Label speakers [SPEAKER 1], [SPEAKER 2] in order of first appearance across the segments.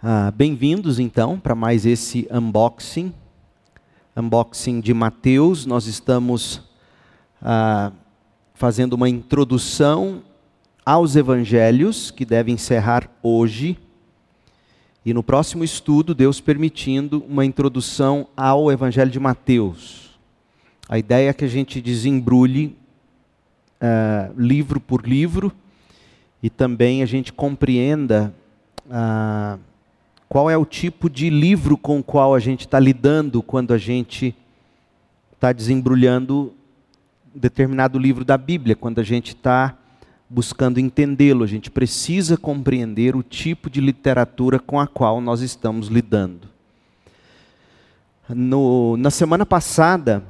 [SPEAKER 1] Ah, Bem-vindos então para mais esse unboxing, unboxing de Mateus. Nós estamos ah, fazendo uma introdução aos evangelhos que deve encerrar hoje. E no próximo estudo, Deus permitindo, uma introdução ao Evangelho de Mateus. A ideia é que a gente desembrulhe ah, livro por livro e também a gente compreenda ah, qual é o tipo de livro com o qual a gente está lidando quando a gente está desembrulhando determinado livro da Bíblia, quando a gente está buscando entendê-lo. A gente precisa compreender o tipo de literatura com a qual nós estamos lidando. No, na semana passada,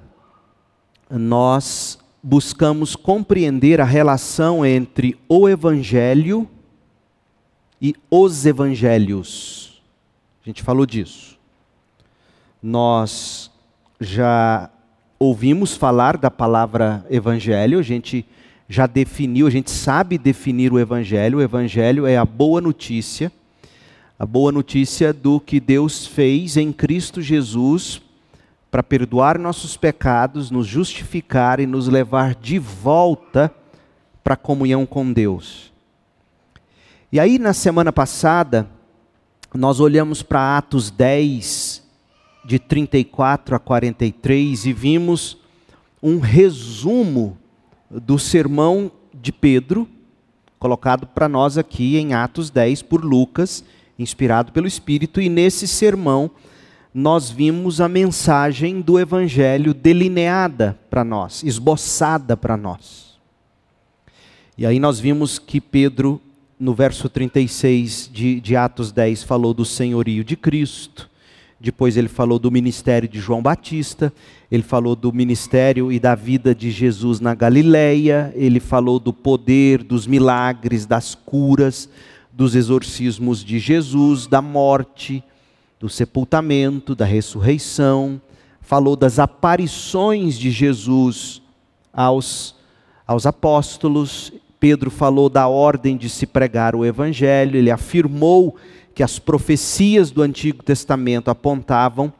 [SPEAKER 1] nós buscamos compreender a relação entre o Evangelho e os Evangelhos. A gente falou disso. Nós já ouvimos falar da palavra evangelho, a gente já definiu, a gente sabe definir o evangelho. O evangelho é a boa notícia, a boa notícia do que Deus fez em Cristo Jesus para perdoar nossos pecados, nos justificar e nos levar de volta para a comunhão com Deus. E aí, na semana passada, nós olhamos para Atos 10, de 34 a 43, e vimos um resumo do sermão de Pedro, colocado para nós aqui em Atos 10 por Lucas, inspirado pelo Espírito, e nesse sermão nós vimos a mensagem do Evangelho delineada para nós, esboçada para nós. E aí nós vimos que Pedro no verso 36 de, de Atos 10, falou do senhorio de Cristo. Depois ele falou do ministério de João Batista, ele falou do ministério e da vida de Jesus na Galileia, ele falou do poder, dos milagres, das curas, dos exorcismos de Jesus, da morte, do sepultamento, da ressurreição, falou das aparições de Jesus aos, aos apóstolos, Pedro falou da ordem de se pregar o evangelho, ele afirmou que as profecias do Antigo Testamento apontavam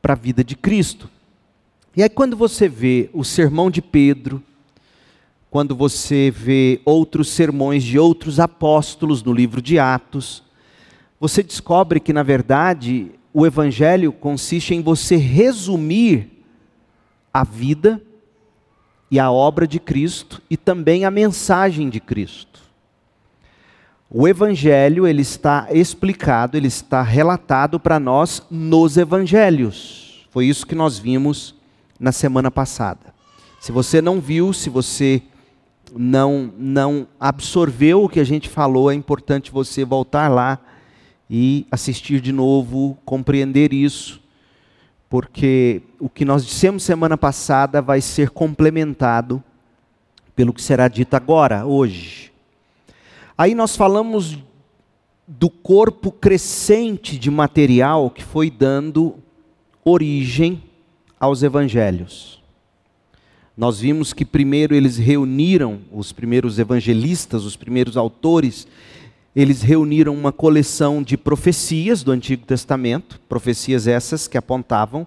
[SPEAKER 1] para a vida de Cristo. E aí, quando você vê o sermão de Pedro, quando você vê outros sermões de outros apóstolos no livro de Atos, você descobre que, na verdade, o Evangelho consiste em você resumir a vida e a obra de Cristo e também a mensagem de Cristo. O evangelho, ele está explicado, ele está relatado para nós nos evangelhos. Foi isso que nós vimos na semana passada. Se você não viu, se você não não absorveu o que a gente falou, é importante você voltar lá e assistir de novo, compreender isso porque o que nós dissemos semana passada vai ser complementado pelo que será dito agora, hoje. Aí nós falamos do corpo crescente de material que foi dando origem aos evangelhos. Nós vimos que primeiro eles reuniram, os primeiros evangelistas, os primeiros autores, eles reuniram uma coleção de profecias do Antigo Testamento, profecias essas que apontavam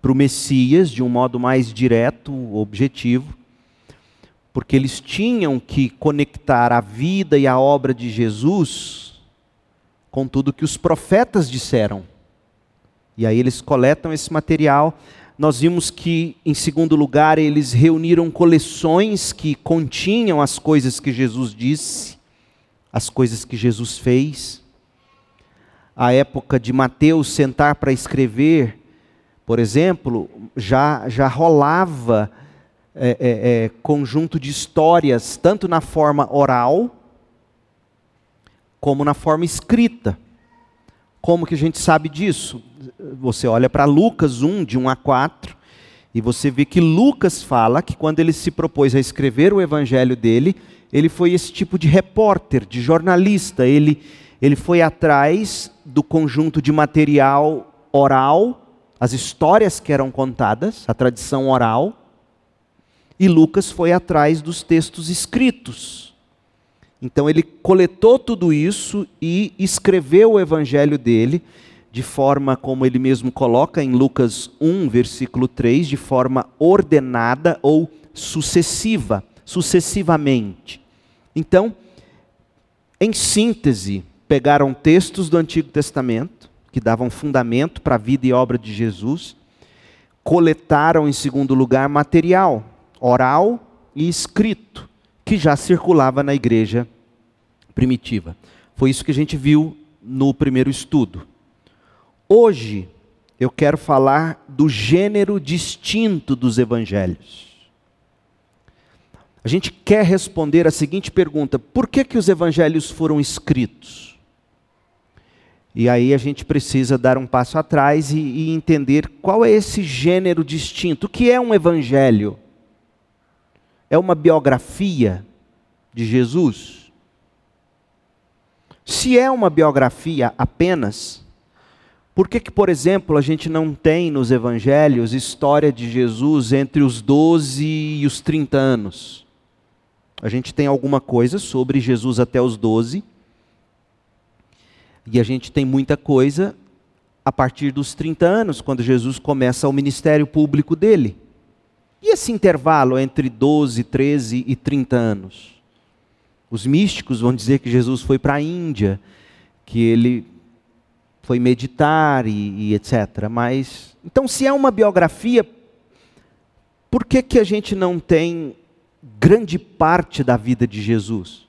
[SPEAKER 1] para o Messias de um modo mais direto, objetivo, porque eles tinham que conectar a vida e a obra de Jesus com tudo que os profetas disseram. E aí eles coletam esse material. Nós vimos que, em segundo lugar, eles reuniram coleções que continham as coisas que Jesus disse as coisas que Jesus fez. A época de Mateus sentar para escrever, por exemplo, já, já rolava é, é, é, conjunto de histórias, tanto na forma oral, como na forma escrita. Como que a gente sabe disso? Você olha para Lucas 1, de 1 a 4, e você vê que Lucas fala que quando ele se propôs a escrever o evangelho dele, ele foi esse tipo de repórter, de jornalista. Ele, ele foi atrás do conjunto de material oral, as histórias que eram contadas, a tradição oral, e Lucas foi atrás dos textos escritos. Então ele coletou tudo isso e escreveu o evangelho dele de forma como ele mesmo coloca em Lucas 1, versículo 3, de forma ordenada ou sucessiva, sucessivamente. Então, em síntese, pegaram textos do Antigo Testamento, que davam fundamento para a vida e obra de Jesus, coletaram, em segundo lugar, material oral e escrito, que já circulava na igreja primitiva. Foi isso que a gente viu no primeiro estudo. Hoje, eu quero falar do gênero distinto dos evangelhos. A gente quer responder a seguinte pergunta: por que, que os evangelhos foram escritos? E aí a gente precisa dar um passo atrás e, e entender qual é esse gênero distinto. O que é um evangelho? É uma biografia de Jesus? Se é uma biografia apenas, por que, que, por exemplo, a gente não tem nos evangelhos história de Jesus entre os 12 e os 30 anos? A gente tem alguma coisa sobre Jesus até os 12. E a gente tem muita coisa a partir dos 30 anos, quando Jesus começa o ministério público dele. E esse intervalo entre 12, 13 e 30 anos? Os místicos vão dizer que Jesus foi para a Índia, que ele foi meditar e, e, etc. Mas, então, se é uma biografia, por que, que a gente não tem grande parte da vida de Jesus?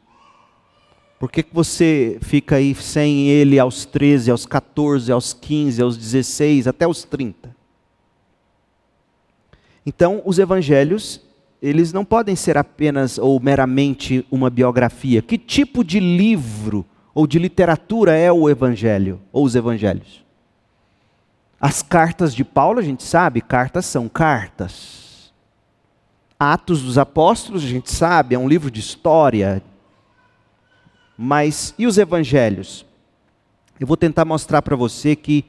[SPEAKER 1] Por que, que você fica aí sem ele aos 13, aos 14, aos 15, aos 16, até os 30? Então, os evangelhos, eles não podem ser apenas ou meramente uma biografia. Que tipo de livro ou de literatura é o evangelho ou os evangelhos? As cartas de Paulo, a gente sabe, cartas são cartas. Atos dos Apóstolos, a gente sabe, é um livro de história. Mas e os evangelhos? Eu vou tentar mostrar para você que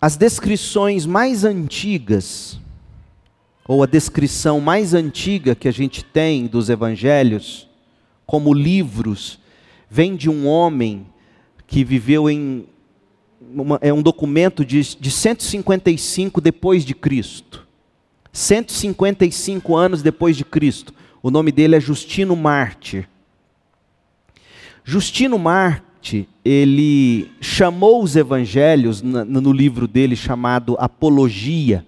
[SPEAKER 1] as descrições mais antigas, ou a descrição mais antiga que a gente tem dos evangelhos, como livros, vem de um homem que viveu em. Uma, é um documento de, de 155 depois de Cristo. 155 anos depois de Cristo. O nome dele é Justino Mártir. Justino Marte, ele chamou os evangelhos no livro dele chamado Apologia.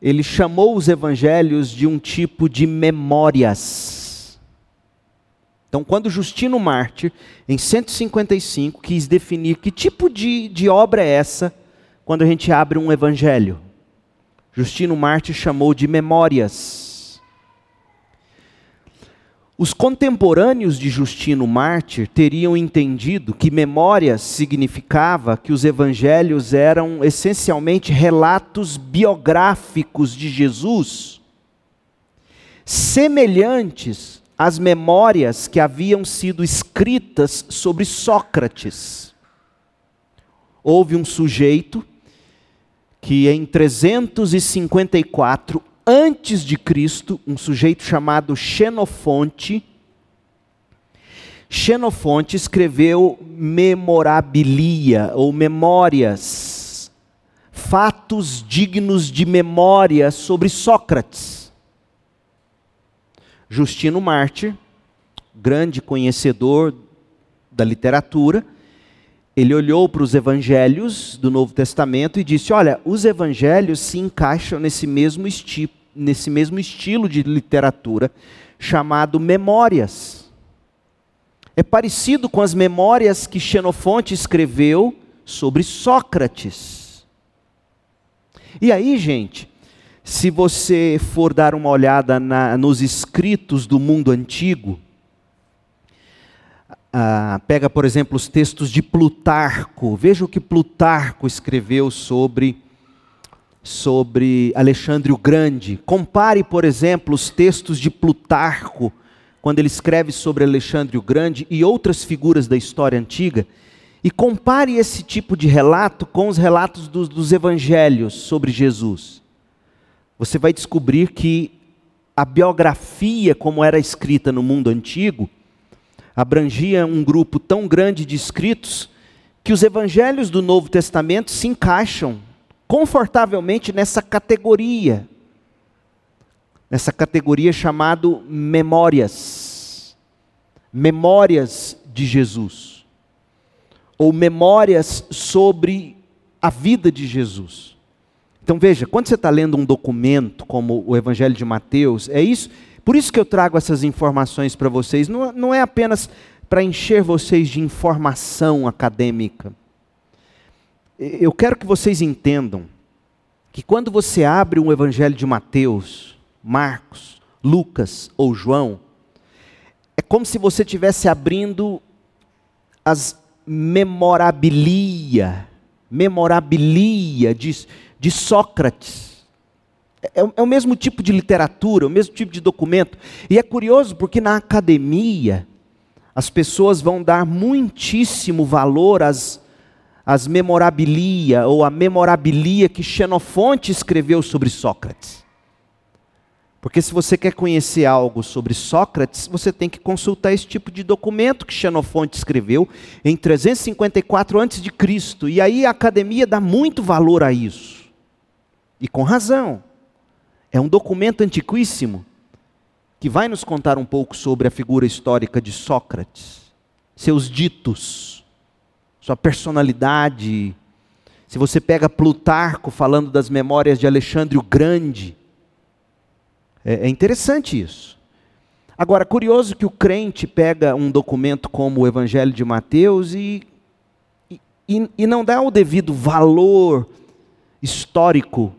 [SPEAKER 1] Ele chamou os evangelhos de um tipo de memórias. Então, quando Justino Marte, em 155, quis definir que tipo de, de obra é essa quando a gente abre um evangelho. Justino Marte chamou de memórias. Os contemporâneos de Justino Mártir teriam entendido que memórias significava que os evangelhos eram essencialmente relatos biográficos de Jesus, semelhantes às memórias que haviam sido escritas sobre Sócrates. Houve um sujeito que em 354 antes de Cristo, um sujeito chamado Xenofonte, Xenofonte escreveu memorabilia ou memórias, fatos dignos de memória sobre Sócrates. Justino Mártir, grande conhecedor da literatura, ele olhou para os evangelhos do Novo Testamento e disse: Olha, os evangelhos se encaixam nesse mesmo, esti nesse mesmo estilo de literatura chamado memórias. É parecido com as memórias que Xenofonte escreveu sobre Sócrates. E aí, gente, se você for dar uma olhada na, nos escritos do mundo antigo, ah, pega, por exemplo, os textos de Plutarco. Veja o que Plutarco escreveu sobre, sobre Alexandre o Grande. Compare, por exemplo, os textos de Plutarco, quando ele escreve sobre Alexandre o Grande e outras figuras da história antiga. E compare esse tipo de relato com os relatos dos, dos evangelhos sobre Jesus. Você vai descobrir que a biografia como era escrita no mundo antigo abrangia um grupo tão grande de escritos que os evangelhos do Novo Testamento se encaixam confortavelmente nessa categoria, nessa categoria chamado memórias, memórias de Jesus, ou memórias sobre a vida de Jesus. Então veja, quando você está lendo um documento como o Evangelho de Mateus, é isso, por isso que eu trago essas informações para vocês, não, não é apenas para encher vocês de informação acadêmica. Eu quero que vocês entendam que quando você abre um Evangelho de Mateus, Marcos, Lucas ou João, é como se você estivesse abrindo as memorabilia, memorabilia de, de Sócrates. É, é, o mesmo tipo de literatura, o mesmo tipo de documento. E é curioso porque na academia, as pessoas vão dar muitíssimo valor às, às memorabilia, ou a memorabilia que Xenofonte escreveu sobre Sócrates. Porque se você quer conhecer algo sobre Sócrates, você tem que consultar esse tipo de documento que Xenofonte escreveu em 354 a.C. E aí a academia dá muito valor a isso. E com razão. É um documento antiquíssimo que vai nos contar um pouco sobre a figura histórica de Sócrates, seus ditos, sua personalidade. Se você pega Plutarco falando das memórias de Alexandre o Grande, é, é interessante isso. Agora, curioso que o crente pega um documento como o Evangelho de Mateus e, e, e não dá o devido valor histórico,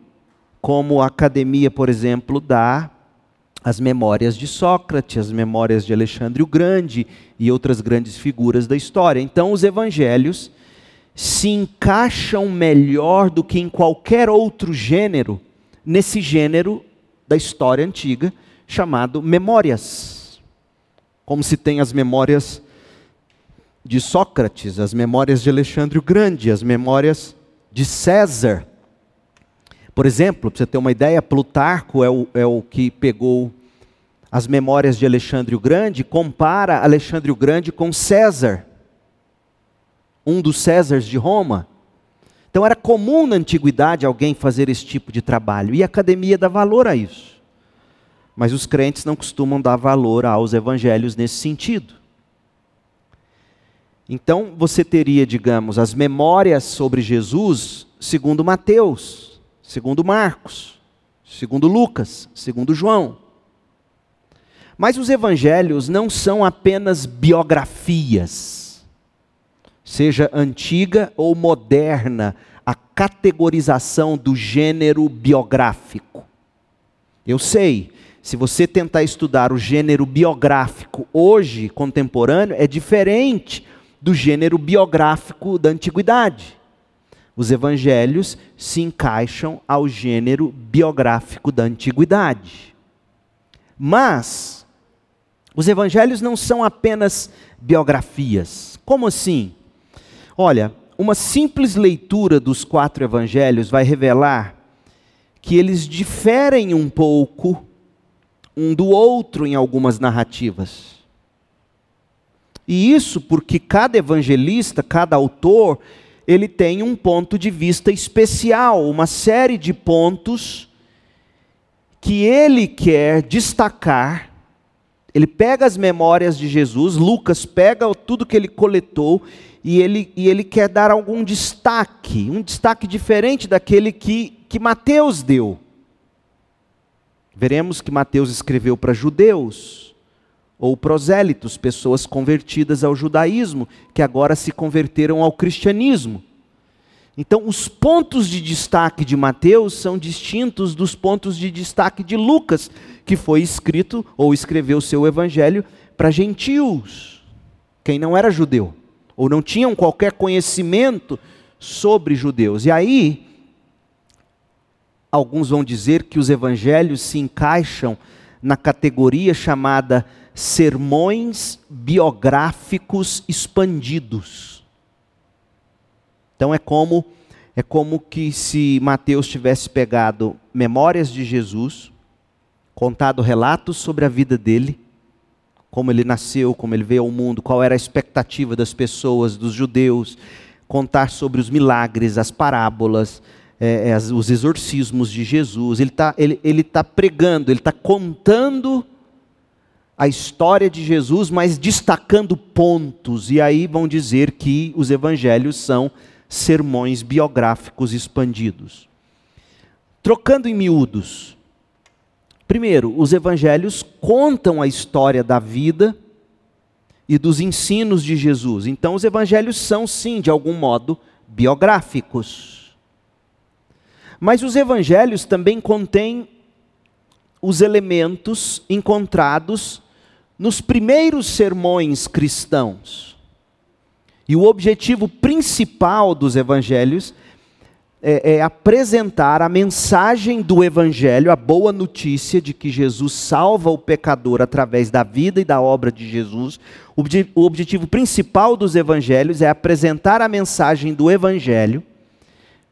[SPEAKER 1] como a academia, por exemplo, dá as memórias de Sócrates, as memórias de Alexandre o Grande e outras grandes figuras da história. Então, os evangelhos se encaixam melhor do que em qualquer outro gênero, nesse gênero da história antiga, chamado memórias. Como se tem as memórias de Sócrates, as memórias de Alexandre o Grande, as memórias de César. Por exemplo, para você ter uma ideia, Plutarco é o, é o que pegou as memórias de Alexandre o Grande, compara Alexandre o Grande com César, um dos Césares de Roma. Então era comum na antiguidade alguém fazer esse tipo de trabalho, e a academia dá valor a isso. Mas os crentes não costumam dar valor aos evangelhos nesse sentido. Então você teria, digamos, as memórias sobre Jesus segundo Mateus, segundo Marcos, segundo Lucas, segundo João. Mas os evangelhos não são apenas biografias, seja antiga ou moderna, a categorização do gênero biográfico. Eu sei, se você tentar estudar o gênero biográfico hoje, contemporâneo, é diferente do gênero biográfico da antiguidade. Os evangelhos se encaixam ao gênero biográfico da antiguidade. Mas, os evangelhos não são apenas biografias. Como assim? Olha, uma simples leitura dos quatro evangelhos vai revelar que eles diferem um pouco um do outro em algumas narrativas. E isso porque cada evangelista, cada autor, ele tem um ponto de vista especial, uma série de pontos que ele quer destacar. Ele pega as memórias de Jesus, Lucas pega tudo que ele coletou e ele, e ele quer dar algum destaque, um destaque diferente daquele que, que Mateus deu. Veremos que Mateus escreveu para judeus, ou prosélitos, pessoas convertidas ao judaísmo, que agora se converteram ao cristianismo. Então, os pontos de destaque de Mateus são distintos dos pontos de destaque de Lucas, que foi escrito ou escreveu seu evangelho para gentios, quem não era judeu, ou não tinham qualquer conhecimento sobre judeus. E aí, alguns vão dizer que os evangelhos se encaixam na categoria chamada sermões biográficos expandidos. Então é como é como que se Mateus tivesse pegado memórias de Jesus, contado relatos sobre a vida dele, como ele nasceu, como ele veio ao mundo, qual era a expectativa das pessoas, dos judeus, contar sobre os milagres, as parábolas, é, é os exorcismos de Jesus. Ele está ele, ele tá pregando, ele está contando a história de Jesus, mas destacando pontos. E aí vão dizer que os evangelhos são sermões biográficos expandidos. Trocando em miúdos. Primeiro, os evangelhos contam a história da vida e dos ensinos de Jesus. Então, os evangelhos são, sim, de algum modo, biográficos. Mas os evangelhos também contêm os elementos encontrados nos primeiros sermões cristãos. E o objetivo principal dos evangelhos é, é, apresentar a mensagem do evangelho, a boa notícia de que Jesus salva o pecador através da vida e da obra de Jesus. O, o objetivo principal dos evangelhos é apresentar a mensagem do evangelho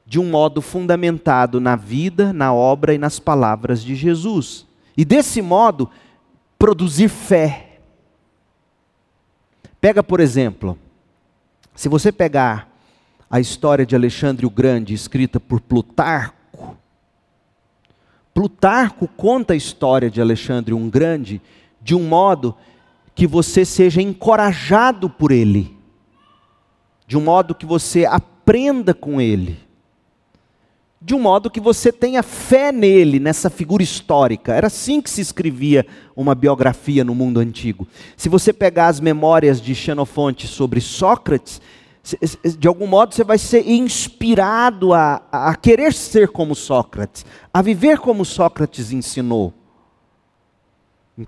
[SPEAKER 1] de um modo fundamentado na vida, na obra e nas palavras de Jesus. E desse modo, produzir fé. Pega, por exemplo, se você pegar a história de Alexandre o Grande, escrita por Plutarco, Plutarco conta a história de Alexandre o Grande de um modo que você seja encorajado por ele, de um modo que você aprenda com ele de um modo que você tenha fé nele, nessa figura histórica. Era assim que se escrevia uma biografia no mundo antigo. Se você pegar as memórias de Xenofonte sobre Sócrates, de algum modo você vai ser inspirado a, a querer ser como Sócrates, a viver como Sócrates ensinou.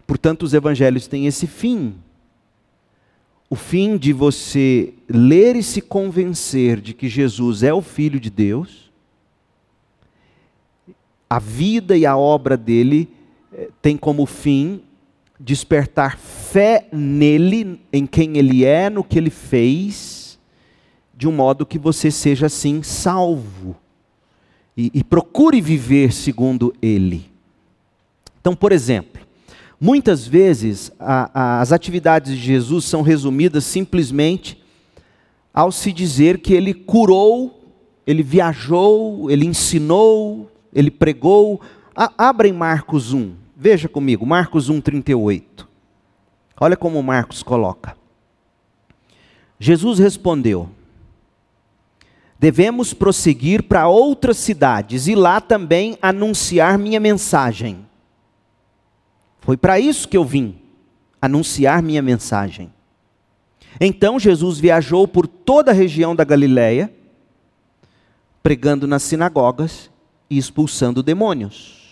[SPEAKER 1] Portanto, os evangelhos têm esse fim. O fim de você ler e se convencer de que Jesus é o Filho de Deus a vida e a obra dele eh, tem como fim despertar fé nele, em quem ele é, no que ele fez, de um modo que você seja assim salvo e, e procure viver segundo ele. Então, por exemplo, muitas vezes a, a, as atividades de Jesus são resumidas simplesmente ao se dizer que ele curou, ele viajou, ele ensinou, ele pregou. abra em Marcos 1, veja comigo, Marcos 1, 38. Olha como Marcos coloca. Jesus respondeu: Devemos prosseguir para outras cidades e lá também anunciar minha mensagem. Foi para isso que eu vim, anunciar minha mensagem. Então Jesus viajou por toda a região da Galiléia, pregando nas sinagogas e expulsando demônios.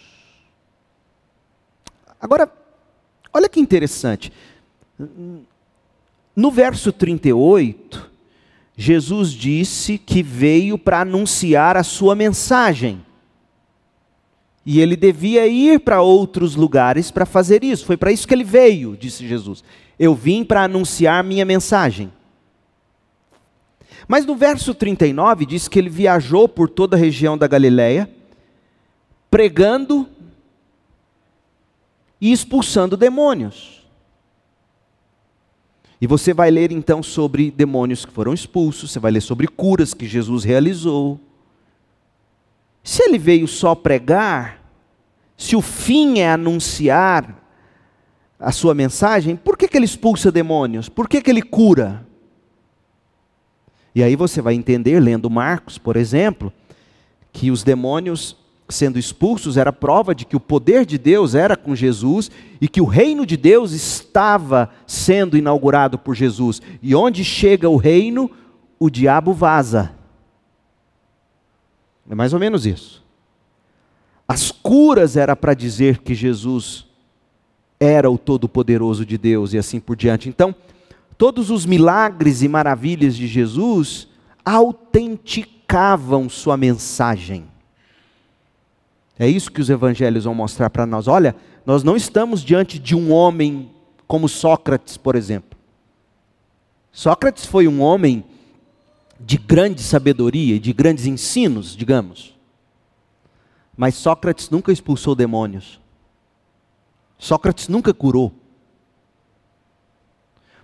[SPEAKER 1] Agora, olha que interessante. No verso 38, Jesus disse que veio para anunciar a sua mensagem. E ele devia ir para outros lugares para fazer isso. Foi para isso que ele veio, disse Jesus. Eu vim para anunciar minha mensagem. Mas no verso 39 diz que ele viajou por toda a região da Galiléia pregando e expulsando demônios. E você vai ler então sobre demônios que foram expulsos, você vai ler sobre curas que Jesus realizou. Se ele veio só pregar, se o fim é anunciar a sua mensagem, por que, que ele expulsa demônios? Por que, que ele cura? E aí você vai entender, lendo Marcos, por exemplo, que os demônios sendo expulsos era prova de que o poder de Deus era com Jesus e que o reino de Deus estava sendo inaugurado por Jesus. E onde chega o reino, o diabo vaza. É mais ou menos isso. As curas era para dizer que Jesus era o todo-poderoso de Deus e assim por diante. Então, todos os milagres e maravilhas de Jesus autenticavam sua mensagem. É isso que os evangelhos vão mostrar para nós. Olha, nós não estamos diante de um homem como Sócrates, por exemplo. Sócrates foi um homem de grande sabedoria de grandes ensinos, digamos. Mas Sócrates nunca expulsou demônios. Sócrates nunca curou.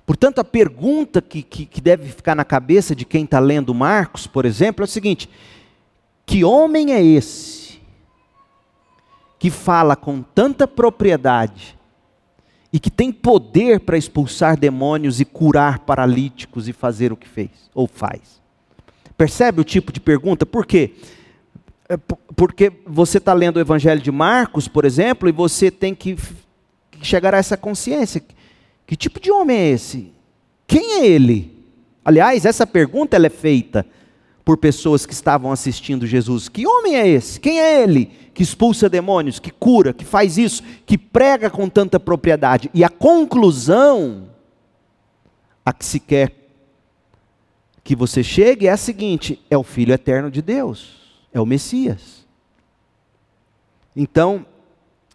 [SPEAKER 1] Portanto, a pergunta que, que, que deve ficar na cabeça de quem está lendo Marcos, por exemplo, é o seguinte: que homem é esse que fala com tanta propriedade e que tem poder para expulsar demônios e curar paralíticos e fazer o que fez ou faz? Percebe o tipo de pergunta? Por quê? É, porque você está lendo o Evangelho de Marcos, por exemplo, e você tem que chegar a essa consciência. Que tipo de homem é esse? Quem é ele? Aliás, essa pergunta ela é feita por pessoas que estavam assistindo Jesus. Que homem é esse? Quem é ele que expulsa demônios, que cura, que faz isso, que prega com tanta propriedade? E a conclusão a que se quer que você chegue é a seguinte: é o Filho eterno de Deus, é o Messias. Então,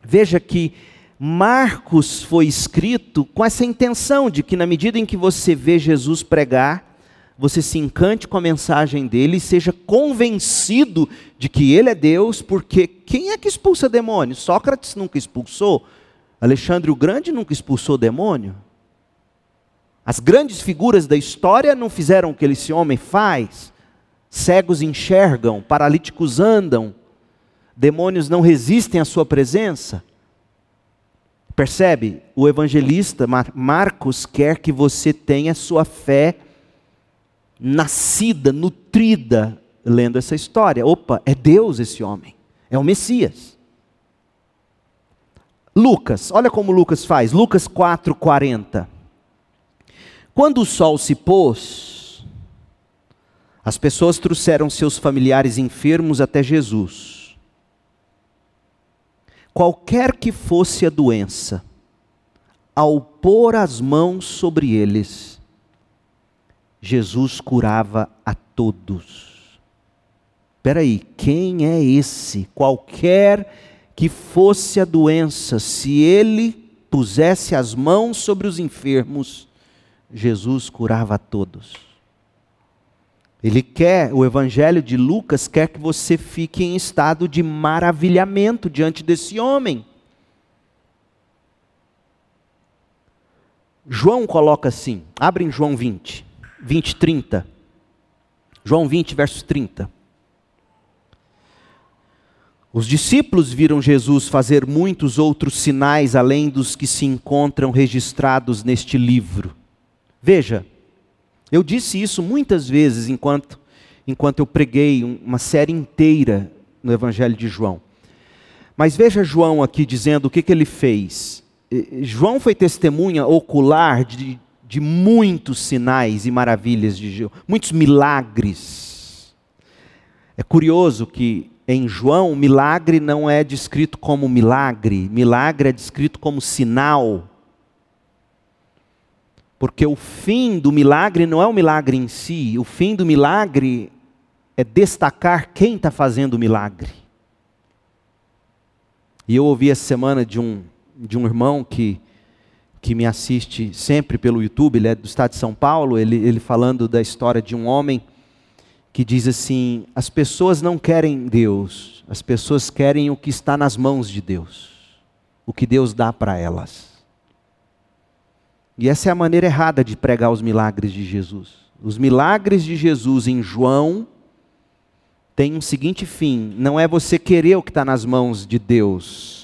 [SPEAKER 1] veja que Marcos foi escrito com essa intenção de que, na medida em que você vê Jesus pregar, você se encante com a mensagem dele e seja convencido de que ele é Deus, porque quem é que expulsa demônios? Sócrates nunca expulsou, Alexandre o Grande nunca expulsou demônio. As grandes figuras da história não fizeram o que esse homem faz. Cegos enxergam, paralíticos andam, demônios não resistem à sua presença. Percebe? O evangelista Marcos quer que você tenha sua fé nascida, nutrida, lendo essa história. Opa, é Deus esse homem, é o Messias. Lucas, olha como Lucas faz, Lucas 4,40. Quando o sol se pôs, as pessoas trouxeram seus familiares enfermos até Jesus qualquer que fosse a doença, ao pôr as mãos sobre eles, Jesus curava a todos. Espera aí, quem é esse? Qualquer que fosse a doença, se ele pusesse as mãos sobre os enfermos, Jesus curava a todos. Ele quer, o Evangelho de Lucas quer que você fique em estado de maravilhamento diante desse homem. João coloca assim, abre em João 20, 20, 30. João 20, versos 30. Os discípulos viram Jesus fazer muitos outros sinais além dos que se encontram registrados neste livro. Veja, eu disse isso muitas vezes enquanto, enquanto eu preguei uma série inteira no Evangelho de João. Mas veja João aqui dizendo o que, que ele fez. João foi testemunha ocular de, de muitos sinais e maravilhas de João, muitos milagres. É curioso que em João, milagre não é descrito como milagre, milagre é descrito como sinal. Porque o fim do milagre não é o milagre em si, o fim do milagre é destacar quem está fazendo o milagre. E eu ouvi essa semana de um, de um irmão que, que me assiste sempre pelo YouTube, ele é do estado de São Paulo, ele, ele falando da história de um homem que diz assim: as pessoas não querem Deus, as pessoas querem o que está nas mãos de Deus, o que Deus dá para elas. E essa é a maneira errada de pregar os milagres de Jesus. Os milagres de Jesus em João têm um seguinte fim: não é você querer o que está nas mãos de Deus,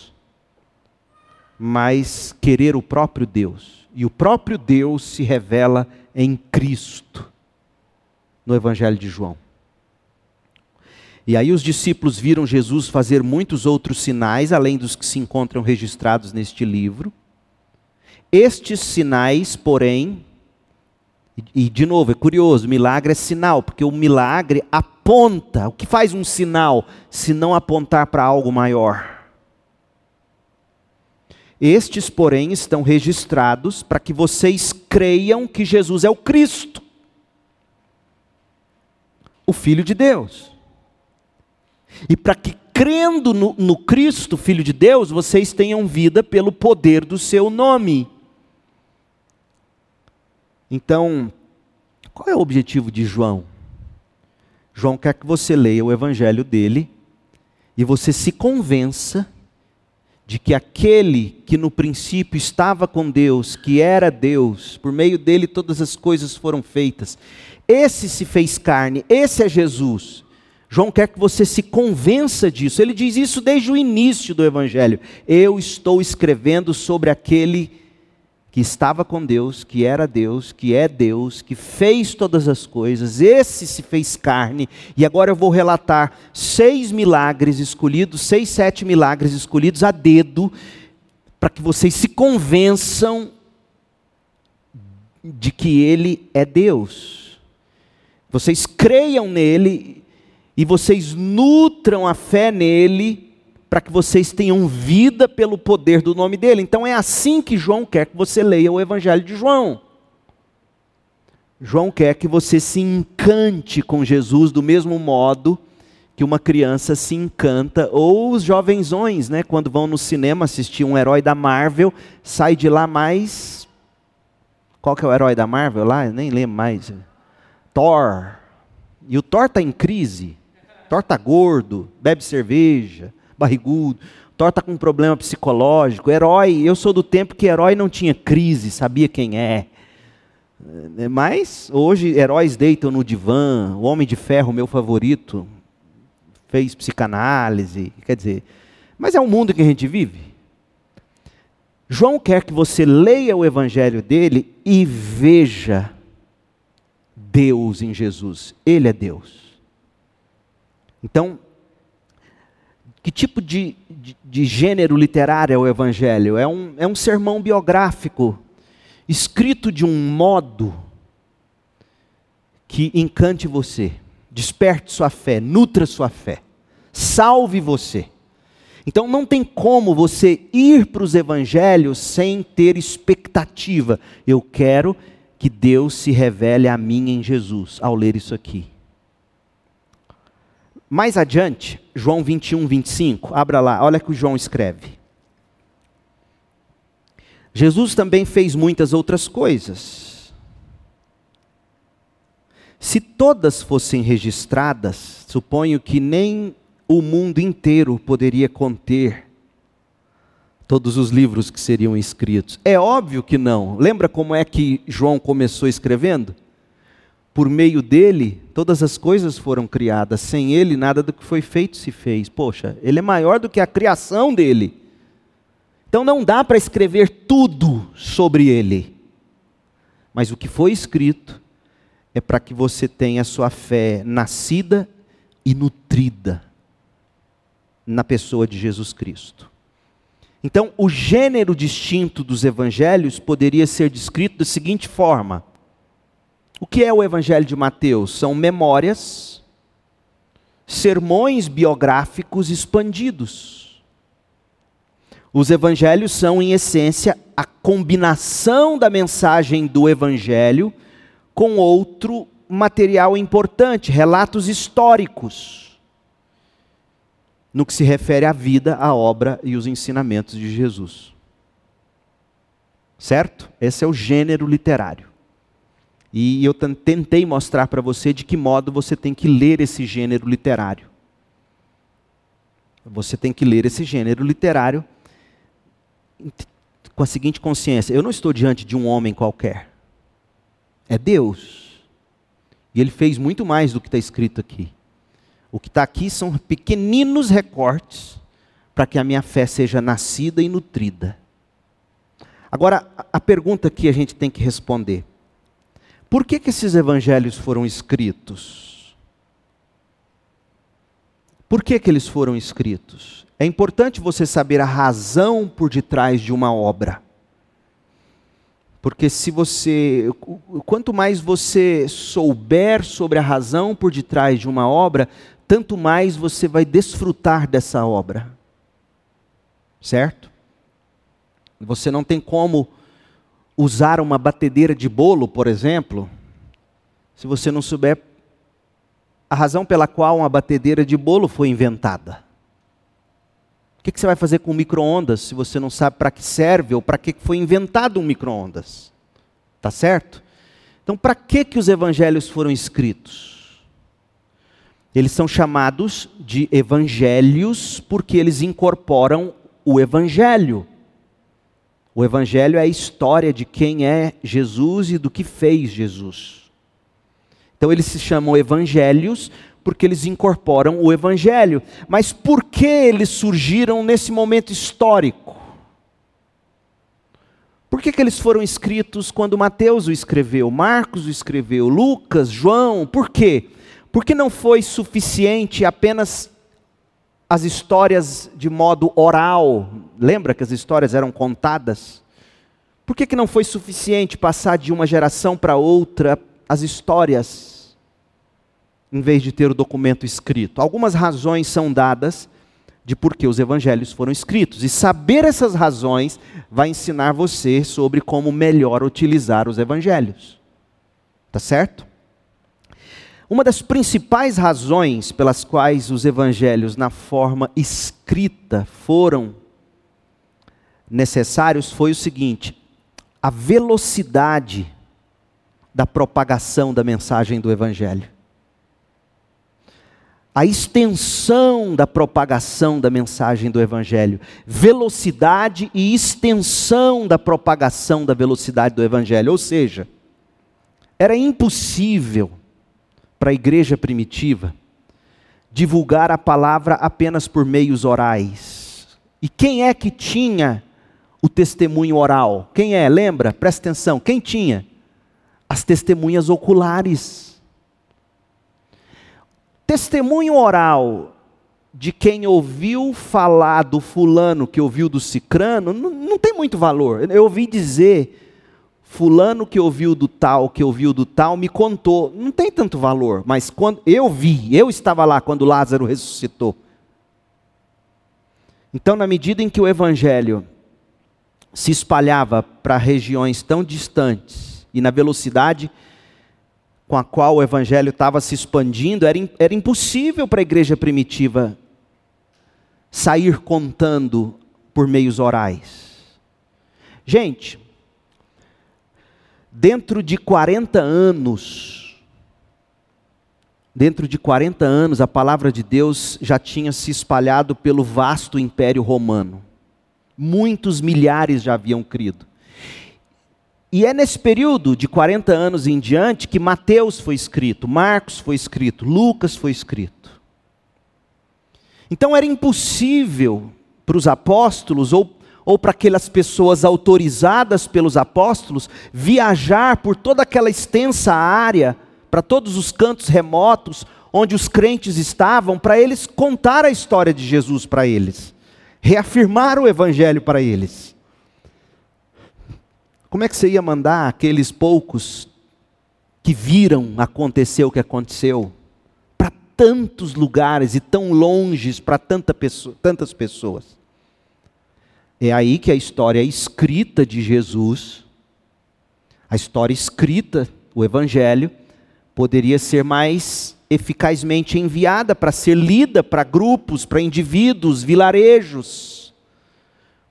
[SPEAKER 1] mas querer o próprio Deus. E o próprio Deus se revela em Cristo, no Evangelho de João. E aí os discípulos viram Jesus fazer muitos outros sinais, além dos que se encontram registrados neste livro. Estes sinais, porém, e de novo, é curioso, milagre é sinal, porque o milagre aponta. O que faz um sinal se não apontar para algo maior? Estes, porém, estão registrados para que vocês creiam que Jesus é o Cristo, o Filho de Deus. E para que, crendo no, no Cristo, Filho de Deus, vocês tenham vida pelo poder do seu nome. Então, qual é o objetivo de João? João quer que você leia o evangelho dele e você se convença de que aquele que no princípio estava com Deus, que era Deus, por meio dele todas as coisas foram feitas, esse se fez carne, esse é Jesus. João quer que você se convença disso. Ele diz isso desde o início do Evangelho. Eu estou escrevendo sobre aquele que estava com Deus, que era Deus, que é Deus, que fez todas as coisas, esse se fez carne, e agora eu vou relatar seis milagres escolhidos, seis, sete milagres escolhidos a dedo, para que vocês se convençam de que Ele é Deus. Vocês creiam nele e vocês nutram a fé nele para que vocês tenham vida pelo poder do nome dele. Então é assim que João quer que você leia o Evangelho de João. João quer que você se encante com Jesus do mesmo modo que uma criança se encanta, ou os jovenzões, né, quando vão no cinema assistir um herói da Marvel, sai de lá mais. Qual que é o herói da Marvel lá? Eu nem lembro mais. Thor. E o Thor está em crise. Thor está gordo, bebe cerveja, barrigudo. Thor está com um problema psicológico. Herói, eu sou do tempo que herói não tinha crise, sabia quem é. é. Mas hoje heróis deitam no divã. O Homem de Ferro, meu favorito, fez psicanálise. Quer dizer, mas é o mundo que a gente vive. João quer que você leia o evangelho dele e veja Deus em Jesus. Ele é Deus. Então, que tipo de, de, de, gênero literário é o Evangelho? É um, é um sermão biográfico, escrito de um modo que encante você, desperte sua fé, nutra sua fé, salve você. Então não tem como você ir para os evangelhos sem ter expectativa. Eu quero que Deus se revele a mim em Jesus ao ler isso aqui. Mais adiante, João 21, 25, abra lá, olha que o João escreve. Jesus também fez muitas outras coisas. Se todas fossem registradas, suponho que nem o mundo inteiro poderia conter todos os livros que seriam escritos. É óbvio que não. Lembra como é que João começou escrevendo? Por meio dele, todas as coisas foram criadas. Sem ele, nada do que foi feito se fez. Poxa, ele é maior do que a criação dele. Então não dá para escrever tudo sobre ele. Mas o que foi escrito é para que você tenha sua fé nascida e nutrida na pessoa de Jesus Cristo. Então, o gênero distinto dos evangelhos poderia ser descrito da seguinte forma: o que é o Evangelho de Mateus? São memórias, sermões biográficos expandidos. Os evangelhos são, em essência, a combinação da mensagem do evangelho com outro material importante, relatos históricos, no que se refere à vida, à obra e os ensinamentos de Jesus. Certo? Esse é o gênero literário. E eu tentei mostrar para você de que modo você tem que ler esse gênero literário. Você tem que ler esse gênero literário com a seguinte consciência: eu não estou diante de um homem qualquer. É Deus. E ele fez muito mais do que está escrito aqui. O que está aqui são pequeninos recortes para que a minha fé seja nascida e nutrida. Agora, a pergunta que a gente tem que responder: por que, que esses evangelhos foram escritos? Por que, que eles foram escritos? É importante você saber a razão por detrás de uma obra. Porque se você, quanto mais você souber sobre a razão por detrás de uma obra, tanto mais você vai desfrutar dessa obra. Certo? Você não tem como usar uma batedeira de bolo, por exemplo, se você não souber a razão pela qual uma batedeira de bolo foi inventada. O que, você vai fazer com micro-ondas se você não sabe para que serve ou para que foi inventado um micro-ondas? Tá certo? Então, para que, que os evangelhos foram escritos? Eles são chamados de evangelhos porque eles incorporam o Evangelho. O Evangelho é a história de quem é Jesus e do que fez Jesus. Então eles se chamam Evangelhos porque eles incorporam o Evangelho. Mas por que eles surgiram nesse momento histórico? Por que, que eles foram escritos quando Mateus o escreveu, Marcos o escreveu, Lucas, João? Por quê? Porque não foi suficiente apenas as histórias de modo oral. Lembra que as histórias eram contadas? Por que, que não foi suficiente passar de uma geração para outra as histórias, em vez de ter o documento escrito? Algumas razões são dadas de por que os evangelhos foram escritos. E saber essas razões vai ensinar você sobre como melhor utilizar os evangelhos. Tá certo? Uma das principais razões pelas quais os evangelhos, na forma escrita, foram necessários foi o seguinte: a velocidade da propagação da mensagem do evangelho. A extensão da propagação da mensagem do Evangelho. Velocidade e extensão da propagação da velocidade do Evangelho. Ou seja, era impossível para a igreja primitiva divulgar a palavra apenas por meios orais. E quem é que tinha o testemunho oral? Quem é? Lembra? Presta atenção. Quem tinha? As testemunhas oculares. Testemunho oral de quem ouviu falar do fulano que ouviu do cicrano não, não tem muito valor. Eu ouvi dizer fulano que ouviu do tal, que ouviu do tal, me contou. Não tem tanto valor, mas quando eu vi, eu estava lá quando Lázaro ressuscitou. Então, na medida em que o evangelho se espalhava para regiões tão distantes e na velocidade com a qual o evangelho estava se expandindo, era, era impossível para a igreja primitiva sair contando por meios orais. Gente, dentro de 40 anos, dentro de 40 anos, a palavra de Deus já tinha se espalhado pelo vasto império romano. Muitos milhares já haviam crido. E é nesse período de 40 anos em diante que Mateus foi escrito, Marcos foi escrito, Lucas foi escrito. Então era impossível para os apóstolos ou ou para aquelas pessoas autorizadas pelos apóstolos viajar por toda aquela extensa área, para todos os cantos remotos onde os crentes estavam, para eles contar a história de Jesus para eles, reafirmar o evangelho para eles. Como é que você ia mandar aqueles poucos que viram acontecer o que aconteceu para tantos lugares e tão longes para tanta pessoa, tantas pessoas? É aí que a história escrita de Jesus, a história escrita, o Evangelho, poderia ser mais eficazmente enviada para ser lida para grupos, para indivíduos, vilarejos.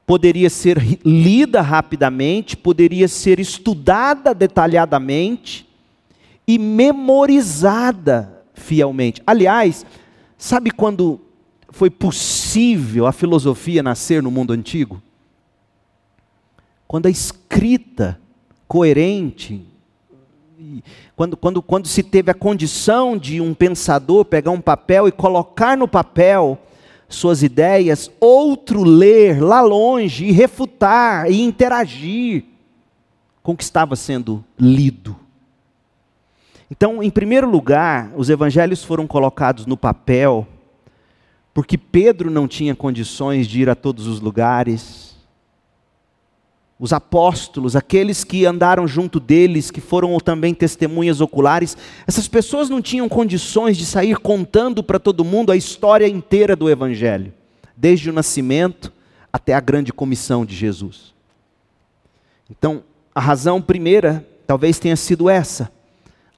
[SPEAKER 1] Poderia ser lida rapidamente, poderia ser estudada detalhadamente e memorizada fielmente. Aliás, sabe quando foi possível a filosofia nascer no mundo antigo? Quando a escrita coerente, quando, quando, quando se teve a condição de um pensador pegar um papel e colocar no papel suas ideias, outro ler lá longe e refutar e interagir com o que estava sendo lido. Então, em primeiro lugar, os evangelhos foram colocados no papel porque Pedro não tinha condições de ir a todos os lugares. Os apóstolos, aqueles que andaram junto deles, que foram também testemunhas oculares, essas pessoas não tinham condições de sair contando para todo mundo a história inteira do Evangelho, desde o nascimento até a grande comissão de Jesus. Então, a razão primeira talvez tenha sido essa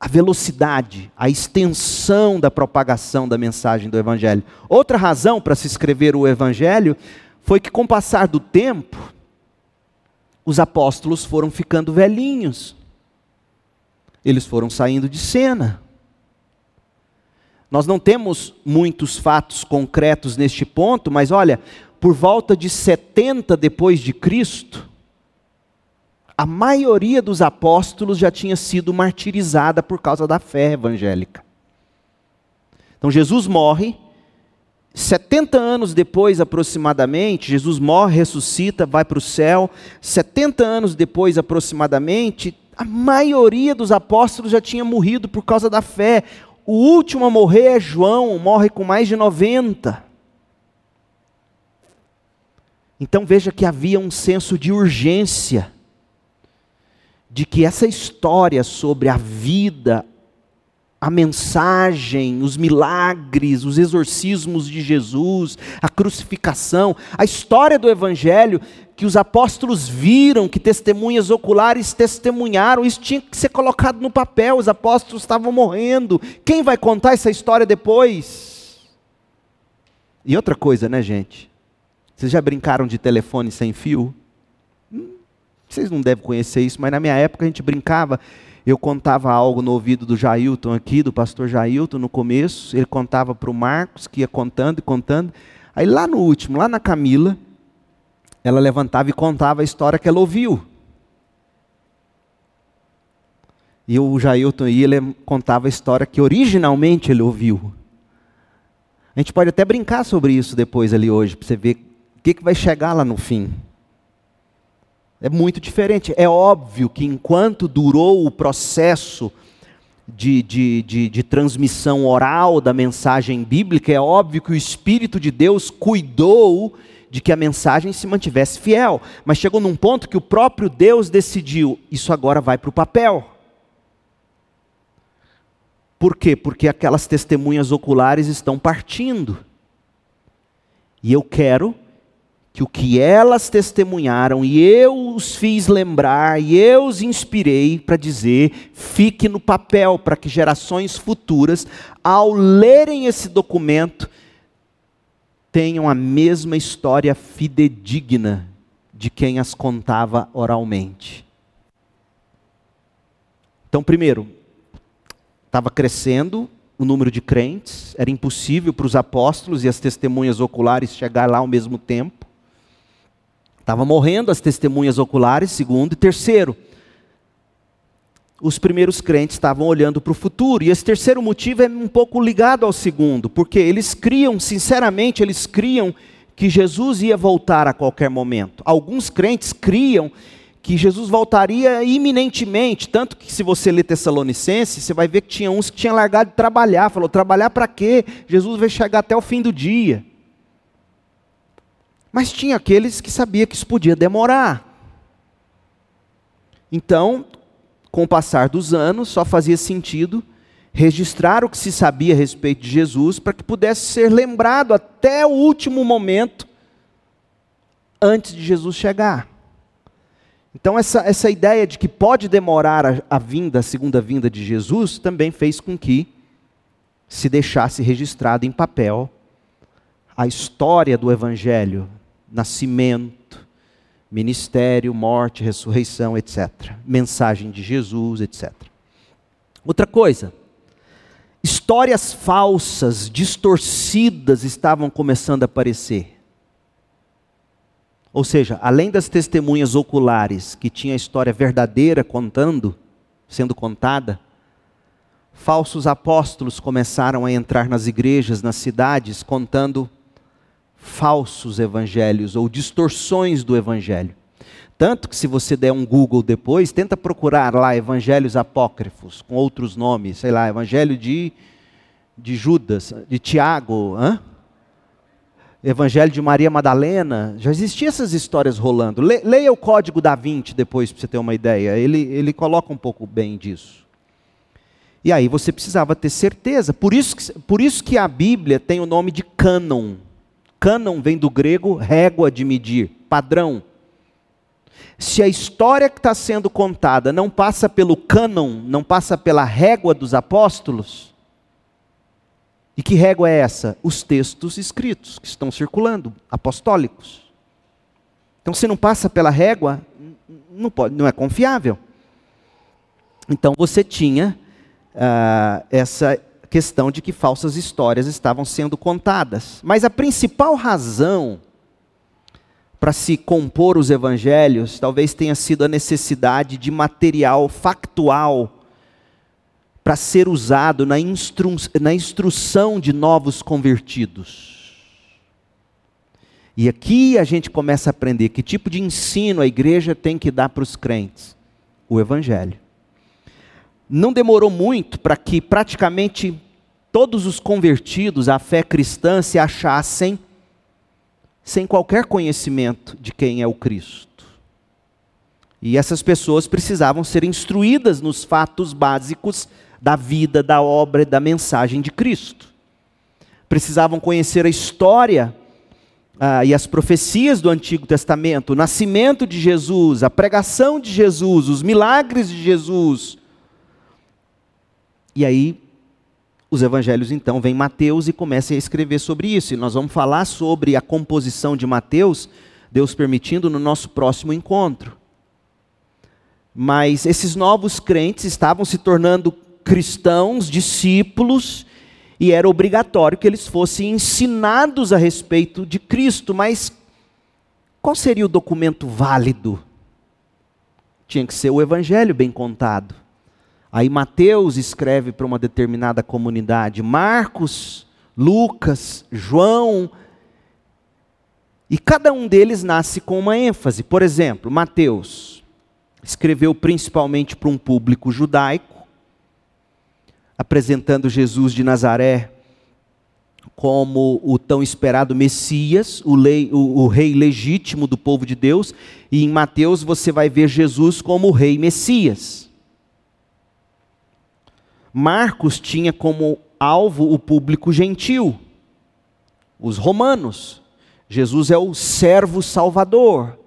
[SPEAKER 1] a velocidade, a extensão da propagação da mensagem do Evangelho. Outra razão para se escrever o Evangelho foi que, com o passar do tempo, os apóstolos foram ficando velhinhos, eles foram saindo de cena. Nós não temos muitos fatos concretos neste ponto, mas olha, por volta de 70 depois de Cristo, a maioria dos apóstolos já tinha sido martirizada por causa da fé evangélica. Então Jesus morre, 70 anos depois aproximadamente, Jesus morre, ressuscita, vai para o céu. 70 anos depois aproximadamente, a maioria dos apóstolos já tinha morrido por causa da fé. O último a morrer é João, morre com mais de 90. Então veja que havia um senso de urgência, de que essa história sobre a vida, a mensagem, os milagres, os exorcismos de Jesus, a crucificação, a história do Evangelho que os apóstolos viram, que testemunhas oculares testemunharam, isso tinha que ser colocado no papel, os apóstolos estavam morrendo. Quem vai contar essa história depois? E outra coisa, né, gente? Vocês já brincaram de telefone sem fio? Vocês não devem conhecer isso, mas na minha época a gente brincava eu contava algo no ouvido do Jailton aqui, do pastor Jailton, no começo, ele contava para o Marcos, que ia contando e contando. Aí lá no último, lá na Camila, ela levantava e contava a história que ela ouviu. E o Jailton ele contava a história que originalmente ele ouviu. A gente pode até brincar sobre isso depois ali hoje, para você ver o que, que vai chegar lá no fim. É muito diferente. É óbvio que enquanto durou o processo de, de, de, de, transmissão oral da mensagem bíblica, é óbvio que o Espírito de Deus cuidou de que a mensagem se mantivesse fiel. Mas chegou num ponto que o próprio Deus decidiu: isso agora vai para o papel. Por quê? Porque aquelas testemunhas oculares estão partindo. E eu quero que o que elas testemunharam e eu os fiz lembrar e eu os inspirei para dizer, fique no papel para que gerações futuras, ao lerem esse documento, tenham a mesma história fidedigna de quem as contava oralmente. Então, primeiro, estava crescendo o número de crentes, era impossível para os apóstolos e as testemunhas oculares chegar lá ao mesmo tempo. Estava morrendo as testemunhas oculares, segundo. E terceiro, os primeiros crentes estavam olhando para o futuro. E esse terceiro motivo é um pouco ligado ao segundo, porque eles criam, sinceramente, eles criam que Jesus ia voltar a qualquer momento. Alguns crentes criam que Jesus voltaria iminentemente, tanto que se você ler Tessalonicenses, você vai ver que tinha uns que tinham largado de trabalhar, falou: "Trabalhar para quê? Jesus vai chegar até o fim do dia". Mas tinha aqueles que sabia que isso podia demorar. Então, com o passar dos anos, só fazia sentido registrar o que se sabia a respeito de Jesus para que pudesse ser lembrado até o último momento antes de Jesus chegar. Então, essa, essa ideia de que pode demorar a, a vinda, a segunda vinda de Jesus, também fez com que se deixasse registrado em papel a história do Evangelho, nascimento, ministério, morte, ressurreição, etc. Mensagem de Jesus, etc. Outra coisa, histórias falsas, distorcidas estavam começando a aparecer. Ou seja, além das testemunhas oculares que tinha a história verdadeira contando, sendo contada, falsos apóstolos começaram a entrar nas igrejas, nas cidades, contando falsos evangelhos ou distorções do evangelho. Tanto que se você der um Google depois, tenta procurar lá evangelhos apócrifos com outros nomes, sei lá, evangelho de, de Judas, de Tiago, hã? Evangelho de Maria Madalena, já existiam essas histórias rolando. Le, leia o Código da Vinci depois, para você ter uma ideia. Ele, ele coloca um pouco bem disso. E aí você precisava ter certeza. Por isso, que, por isso que a Bíblia tem o nome de cânon. Cânon vem do grego régua de medir, padrão. Se a história que está sendo contada não passa pelo cânon, não passa pela régua dos apóstolos, e que régua é essa? Os textos escritos que estão circulando, apostólicos. Então, se não passa pela régua, não, pode, não é confiável. Então, você tinha uh, essa questão de que falsas histórias estavam sendo contadas. Mas a principal razão para se compor os evangelhos talvez tenha sido a necessidade de material factual para ser usado na, instru na instrução de novos convertidos. E aqui a gente começa a aprender que tipo de ensino a igreja tem que dar para os crentes: o Evangelho. Não demorou muito para que praticamente todos os convertidos à fé cristã se achassem sem qualquer conhecimento de quem é o Cristo. E essas pessoas precisavam ser instruídas nos fatos básicos da vida, da obra e da mensagem de Cristo. Precisavam conhecer a história ah, e as profecias do Antigo Testamento, o nascimento de Jesus, a pregação de Jesus, os milagres de Jesus. E aí, os evangelhos então vem Mateus e começam a escrever sobre isso. E nós vamos falar sobre a composição de Mateus, Deus permitindo, no nosso próximo encontro. Mas esses novos crentes estavam se tornando cristãos, discípulos, e era obrigatório que eles fossem ensinados a respeito de Cristo, mas qual seria o documento válido? Tinha que ser o evangelho bem contado. Aí Mateus escreve para uma determinada comunidade, Marcos, Lucas, João, e cada um deles nasce com uma ênfase. Por exemplo, Mateus escreveu principalmente para um público judaico, apresentando Jesus de Nazaré como o tão esperado Messias, o, lei, o, o, rei legítimo do povo de Deus, e em Mateus você vai ver Jesus como o rei Messias. Marcos tinha como alvo o público gentil, os romanos. Jesus é o servo salvador.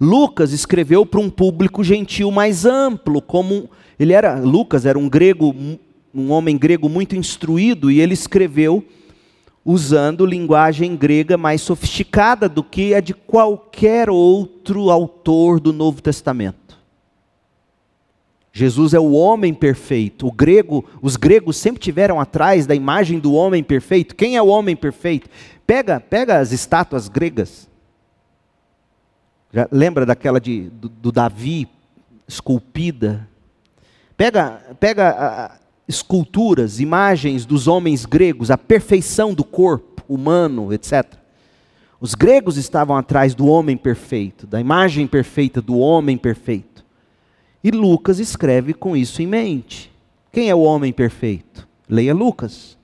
[SPEAKER 1] Lucas escreveu para um público gentil mais amplo, como ele era Lucas era um grego, um homem grego muito instruído e ele escreveu usando linguagem grega mais sofisticada do que a de qualquer outro autor do Novo Testamento. Jesus é o homem perfeito. O grego, os gregos sempre tiveram atrás da imagem do homem perfeito. Quem é o homem perfeito? Pega, pega as estátuas gregas. Já lembra daquela de, do, do Davi esculpida? Pega, pega esculturas, imagens dos homens gregos, a perfeição do corpo humano, etc. Os gregos estavam atrás do homem perfeito, da imagem perfeita do homem perfeito. E Lucas escreve com isso em mente. Quem é o homem perfeito? Leia Lucas.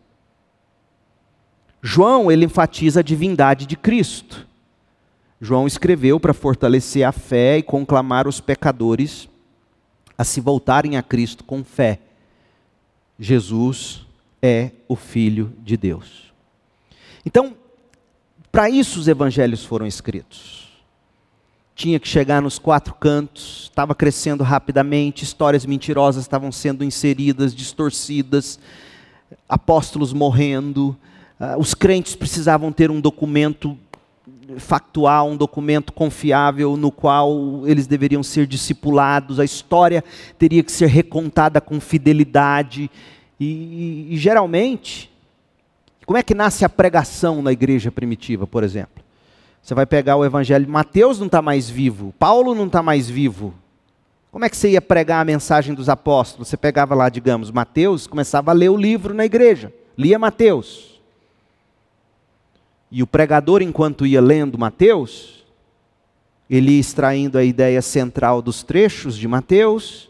[SPEAKER 1] João, ele enfatiza a divindade de Cristo. João escreveu para fortalecer a fé e conclamar os pecadores a se voltarem a Cristo com fé. Jesus é o Filho de Deus. Então, para isso os evangelhos foram escritos. Tinha que chegar nos quatro cantos, estava crescendo rapidamente, histórias mentirosas estavam sendo inseridas, distorcidas, apóstolos morrendo, uh, os crentes precisavam ter um documento factual, um documento confiável no qual eles deveriam ser discipulados, a história teria que ser recontada com fidelidade. E, e, geralmente, como é que nasce a pregação na igreja primitiva, por exemplo? Você vai pegar o evangelho, Mateus não está mais vivo, Paulo não está mais vivo. Como é que você ia pregar a mensagem dos apóstolos? Você pegava lá, digamos, Mateus, começava a ler o livro na igreja, lia Mateus. E o pregador, enquanto ia lendo Mateus, ele ia extraindo a ideia central dos trechos de Mateus,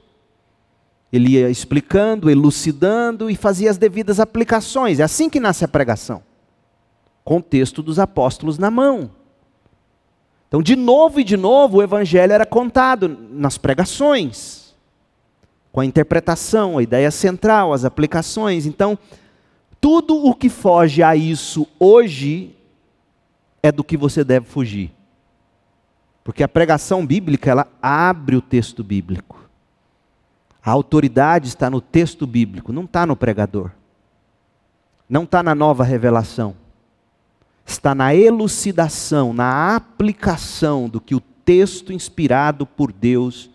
[SPEAKER 1] ele ia explicando, elucidando e fazia as devidas aplicações. É assim que nasce a pregação. Com o texto dos apóstolos na mão. Então, de novo e de novo, o evangelho era contado nas pregações, com a interpretação, a ideia central, as aplicações. Então, tudo o que foge a isso hoje é do que você deve fugir. Porque a pregação bíblica, ela abre o texto bíblico. A autoridade está no texto bíblico, não está no pregador. Não está na nova revelação. Está na elucidação, na aplicação do que o texto inspirado por Deus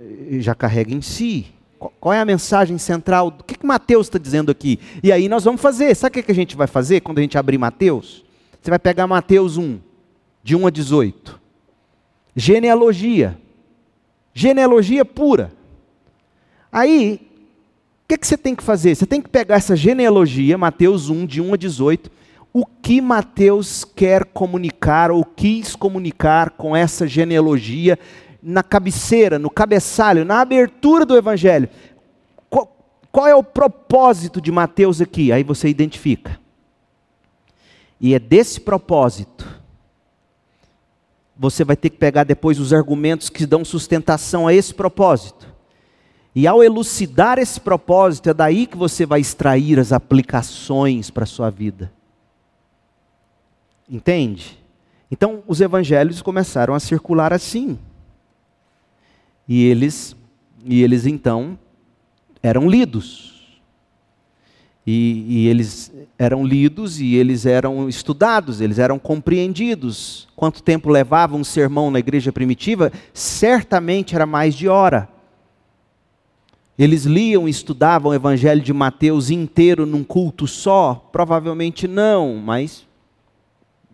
[SPEAKER 1] eh, já carrega em si. Qual é a mensagem central? O que, que Mateus está dizendo aqui? E aí nós vamos fazer. Sabe o que, a gente vai fazer quando a gente abrir Mateus? Você vai pegar Mateus 1, de 1 a 18. Genealogia. Genealogia pura. Aí, o que, que você tem que fazer? Você tem que pegar essa genealogia, Mateus 1, de 1 a 18, o que Mateus quer comunicar ou quis comunicar com essa genealogia na cabeceira, no cabeçalho, na abertura do Evangelho. Qual, qual é o propósito de Mateus aqui? Aí você identifica. E é desse propósito. Você vai ter que pegar depois os argumentos que dão sustentação a esse propósito. E ao elucidar esse propósito, é daí que você vai extrair as aplicações para a sua vida. Entende? Então, os evangelhos começaram a circular assim. E eles, e eles então eram lidos. E, e, eles eram lidos e eles eram estudados, eles eram compreendidos. Quanto tempo levava um sermão na igreja primitiva? Certamente era mais de hora. Eles liam e estudavam o evangelho de Mateus inteiro num culto só? Provavelmente não, mas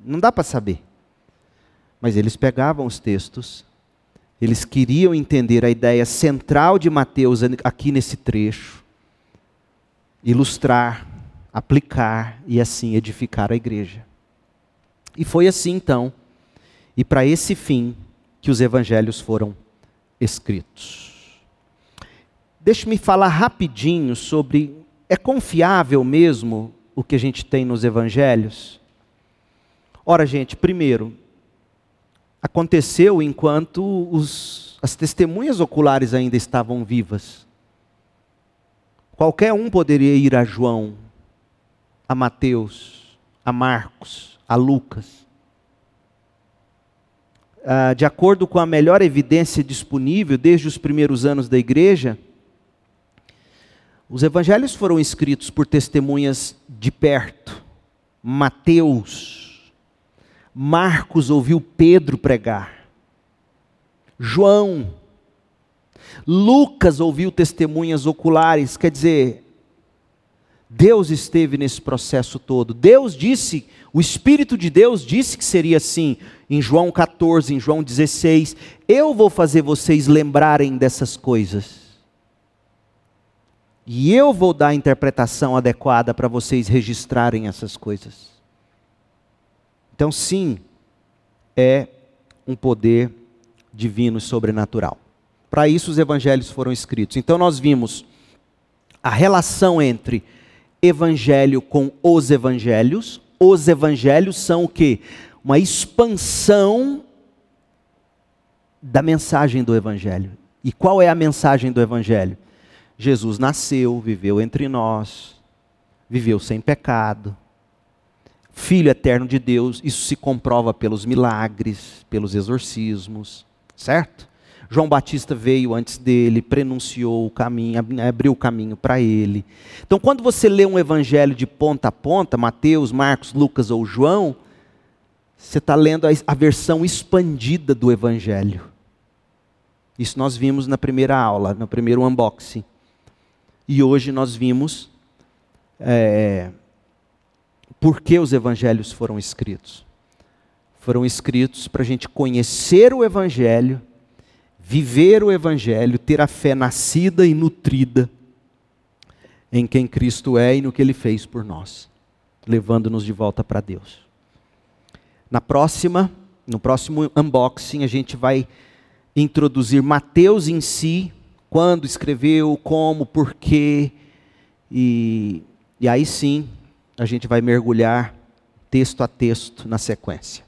[SPEAKER 1] não dá para saber. Mas eles pegavam os textos eles queriam entender a ideia central de Mateus aqui nesse trecho, ilustrar, aplicar e assim edificar a igreja. E foi assim então, e para esse fim, que os evangelhos foram escritos. Deixe-me falar rapidinho sobre é confiável mesmo o que a gente tem nos evangelhos? Ora, gente, primeiro, aconteceu enquanto os, as testemunhas oculares ainda estavam vivas. Qualquer um poderia ir a João, a Mateus, a Marcos, a Lucas. Ah, de acordo com a melhor evidência disponível desde os primeiros anos da igreja, os evangelhos foram escritos por testemunhas de perto. Mateus, Marcos ouviu Pedro pregar. João. Lucas ouviu testemunhas oculares, quer dizer, Deus esteve nesse processo todo. Deus disse, o Espírito de Deus disse que seria assim, em João 14, em João 16: Eu vou fazer vocês lembrarem dessas coisas. E eu vou dar a interpretação adequada para vocês registrarem essas coisas. Então, sim, é um poder divino e sobrenatural. Para isso, os evangelhos foram escritos. Então, nós vimos a relação entre evangelho com os evangelhos. Os evangelhos são o quê? Uma expansão da mensagem do evangelho. E qual é a mensagem do evangelho? Jesus nasceu, viveu entre nós, viveu sem pecado, Filho eterno de Deus, isso se comprova pelos milagres, pelos exorcismos, certo? João Batista veio antes dele, prenunciou o caminho, abriu o caminho para ele. Então, quando você lê um evangelho de ponta a ponta, Mateus, Marcos, Lucas ou João, você está lendo a, versão expandida do evangelho. Isso nós vimos na primeira aula, no primeiro unboxing. E hoje nós vimos é, por que os evangelhos foram escritos? Foram escritos para a gente conhecer o evangelho, viver o evangelho, ter a fé nascida e nutrida em quem Cristo é e no que ele fez por nós, levando-nos de volta para Deus. Na próxima, no próximo unboxing, a gente vai introduzir Mateus em si, quando escreveu, como, porquê, e, e aí sim a gente vai mergulhar texto a texto na sequência.